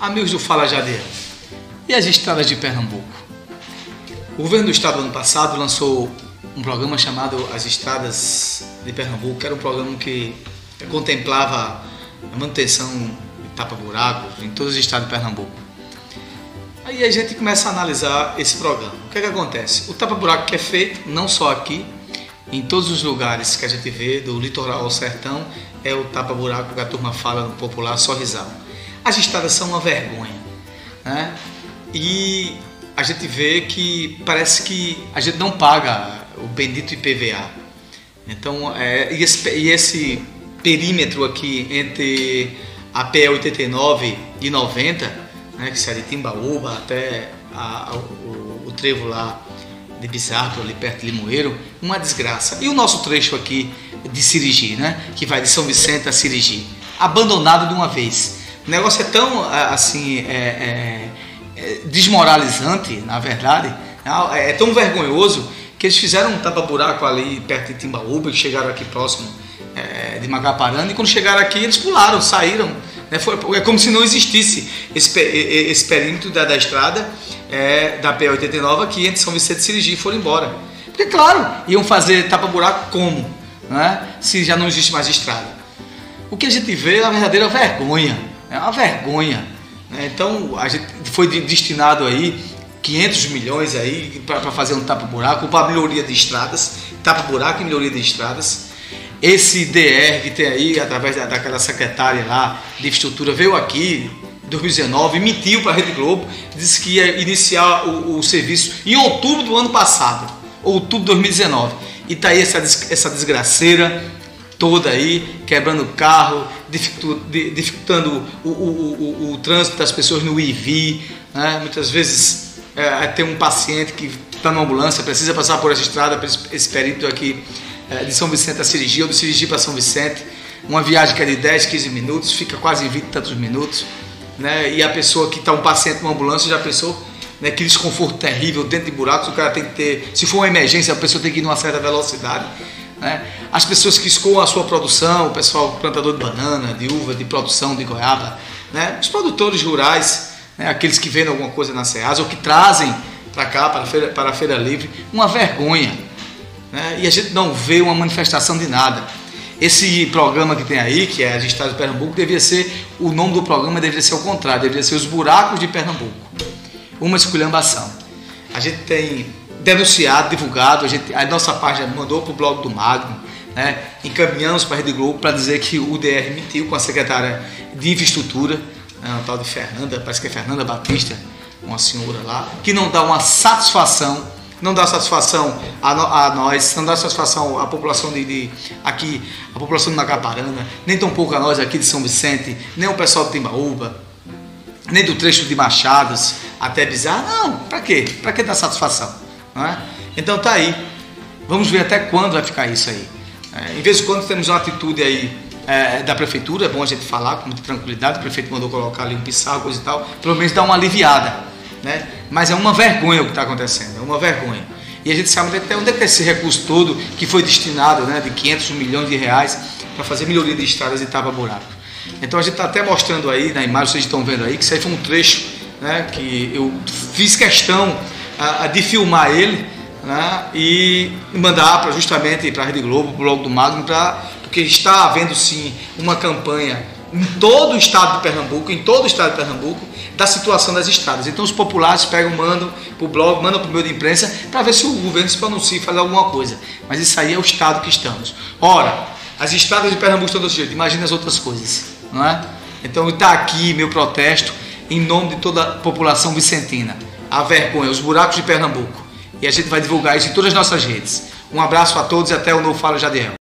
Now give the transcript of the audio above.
Amigos do Fala Jadiel, e as estradas de Pernambuco? O governo do estado ano passado lançou um programa chamado As Estradas de Pernambuco, que era um programa que contemplava a manutenção de tapa-buracos em todos os estados de Pernambuco. Aí a gente começa a analisar esse programa. O que é que acontece? O tapa-buraco que é feito, não só aqui, em todos os lugares que a gente vê, do litoral ao sertão, é o tapa-buraco que a turma fala no popular sorrisal. As estradas são uma vergonha. Né? E a gente vê que parece que a gente não paga o bendito IPVA. Então, é, e, esse, e esse perímetro aqui entre a PE 89 e 90, né, que sai de Timbaúba até a, a, o, o, trevo lá de Bizarro, ali perto de Limoeiro, uma desgraça. E o nosso trecho aqui de Sirigi, né, que vai de São Vicente a Sirigi, abandonado de uma vez. O negócio é tão assim é, é, é desmoralizante, na verdade, é, é tão vergonhoso que eles fizeram um tapa-buraco ali perto de Timbaúba, que chegaram aqui próximo é, de Magaparana, e quando chegaram aqui eles pularam, saíram. Né? Foi, é como se não existisse esse, esse perímetro da, da estrada é, da P89 aqui entre São Vicente e Sirigi e foram embora. Porque, claro, iam fazer tapa-buraco como? Né? Se já não existe mais estrada. O que a gente vê é uma verdadeira vergonha é uma vergonha. Né? Então, a gente foi destinado aí 500 milhões aí para fazer um tapa-buraco, para melhoria de estradas, tapa-buraco e melhoria de estradas. Esse DR que tem aí, através da, daquela secretária lá de infraestrutura, veio aqui em 2019, mentiu para a Rede Globo, disse que ia iniciar o, o, serviço em outubro do ano passado, outubro de 2019. E está aí essa, essa desgraceira toda aí, quebrando carro, dificultando o, o, o, o, trânsito das pessoas no IV. Né? Muitas vezes é, tem um paciente que está numa ambulância, precisa passar por essa estrada, por esse perímetro aqui é, de São Vicente a Cirigi, ou de Cirigi para São Vicente. Uma viagem que é de 10, 15 minutos, fica quase 20 e tantos minutos. Né? E a pessoa que está um paciente numa ambulância já pensou né, que desconforto terrível dentro de buracos, o cara tem que ter, se for uma emergência, a pessoa tem que ir numa certa velocidade. Né? As pessoas que escoam a sua produção, o pessoal plantador de banana, de uva, de produção de goiaba, né? os produtores rurais, né? aqueles que vendem alguma coisa na SEAS ou que trazem para cá, para a, feira, para a Feira Livre, uma vergonha. Né? E a gente não vê uma manifestação de nada. Esse programa que tem aí, que é a Estado de Pernambuco, deveria ser, o nome do programa deveria ser o contrário, deveria ser Os Buracos de Pernambuco. Uma esculhambação. A gente tem denunciado, divulgado, a, gente, a nossa página mandou para o blog do Magno, né? encaminhamos para a Rede Globo para dizer que o DR mentiu com a secretária de infraestrutura, né? tal de Fernanda, parece que é Fernanda Batista, uma senhora lá, que não dá uma satisfação, não dá satisfação a, a nós, não dá satisfação à população de, de, aqui, a população de Macaparana, nem tão pouco a nós aqui de São Vicente, nem o pessoal de Timbaúba, nem do trecho de Machados até Bizarro, não, para quê? Para que dar satisfação? É? Então tá aí. Vamos ver até quando vai ficar isso aí. É, em vez de quando temos uma atitude aí é, da prefeitura, é bom a gente falar com muita tranquilidade, o prefeito mandou colocar ali um pissarro, coisa e tal, pelo menos dá uma aliviada. Né? Mas é uma vergonha o que está acontecendo, é uma vergonha. E a gente sabe até onde é que esse recurso todo que foi destinado, né, de 500 milhões de reais, para fazer melhoria de estradas e tapa-buraco. Então a gente está até mostrando aí na imagem, vocês estão vendo aí, que isso aí foi um trecho né, que eu fiz questão a, a de filmar ele né, e mandar para justamente para a Rede Globo, para o blog do Magno, pra, porque está havendo sim uma campanha em todo o estado de Pernambuco, em todo o estado de Pernambuco, da situação das estradas. Então os populares pegam, mandam para o blog, mandam para o meio de imprensa para ver se o governo se pronuncia e faz alguma coisa. Mas isso aí é o estado que estamos. Ora, as estradas de Pernambuco estão desse jeito, imagina as outras coisas, não é? Então está aqui meu protesto em nome de toda a população vicentina a vergonha, os buracos de Pernambuco. E a gente vai divulgar isso em todas as nossas redes. Um abraço a todos e até o novo Fala Jadiel.